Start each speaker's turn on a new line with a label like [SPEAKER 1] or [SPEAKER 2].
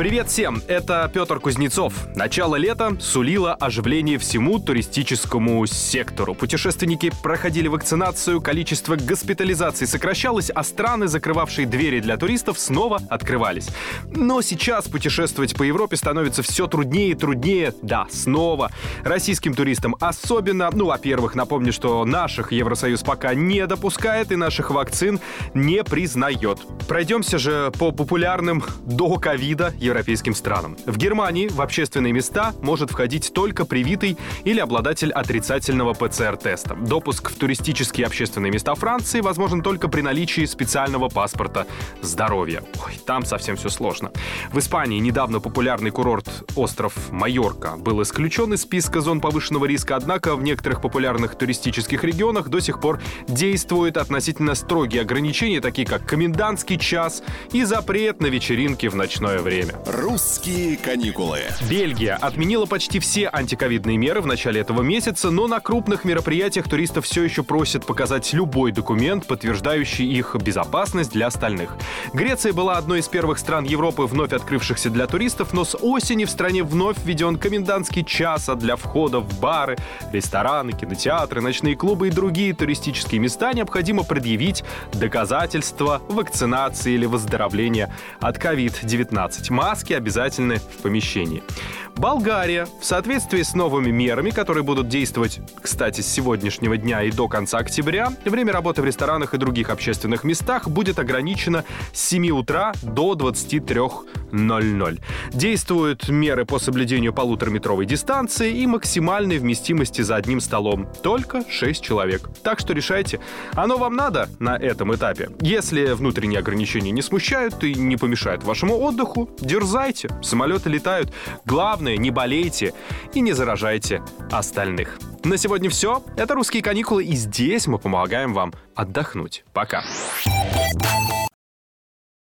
[SPEAKER 1] Привет всем, это Петр Кузнецов. Начало лета сулило оживление всему туристическому сектору. Путешественники проходили вакцинацию, количество госпитализаций сокращалось, а страны, закрывавшие двери для туристов, снова открывались. Но сейчас путешествовать по Европе становится все труднее и труднее. Да, снова. Российским туристам особенно. Ну, во-первых, напомню, что наших Евросоюз пока не допускает и наших вакцин не признает. Пройдемся же по популярным до ковида европейским странам. В Германии в общественные места может входить только привитый или обладатель отрицательного ПЦР-теста. Допуск в туристические общественные места Франции возможен только при наличии специального паспорта здоровья. Ой, там совсем все сложно. В Испании недавно популярный курорт остров Майорка был исключен из списка зон повышенного риска, однако в некоторых популярных туристических регионах до сих пор действуют относительно строгие ограничения, такие как комендантский час и запрет на вечеринки в ночное время.
[SPEAKER 2] «Русские каникулы».
[SPEAKER 1] Бельгия отменила почти все антиковидные меры в начале этого месяца, но на крупных мероприятиях туристов все еще просят показать любой документ, подтверждающий их безопасность для остальных. Греция была одной из первых стран Европы, вновь открывшихся для туристов, но с осени в стране вновь введен комендантский час а для входа в бары, рестораны, кинотеатры, ночные клубы и другие туристические места необходимо предъявить доказательства вакцинации или выздоровления от COVID-19 маски обязательны в помещении. Болгария в соответствии с новыми мерами, которые будут действовать, кстати, с сегодняшнего дня и до конца октября, время работы в ресторанах и других общественных местах будет ограничено с 7 утра до 23.00. Действуют меры по соблюдению полутораметровой дистанции и максимальной вместимости за одним столом. Только 6 человек. Так что решайте, оно вам надо на этом этапе. Если внутренние ограничения не смущают и не помешают вашему отдыху, дерзайте. Самолеты летают. Главное, не болейте и не заражайте остальных. На сегодня все. Это «Русские каникулы», и здесь мы помогаем вам отдохнуть. Пока.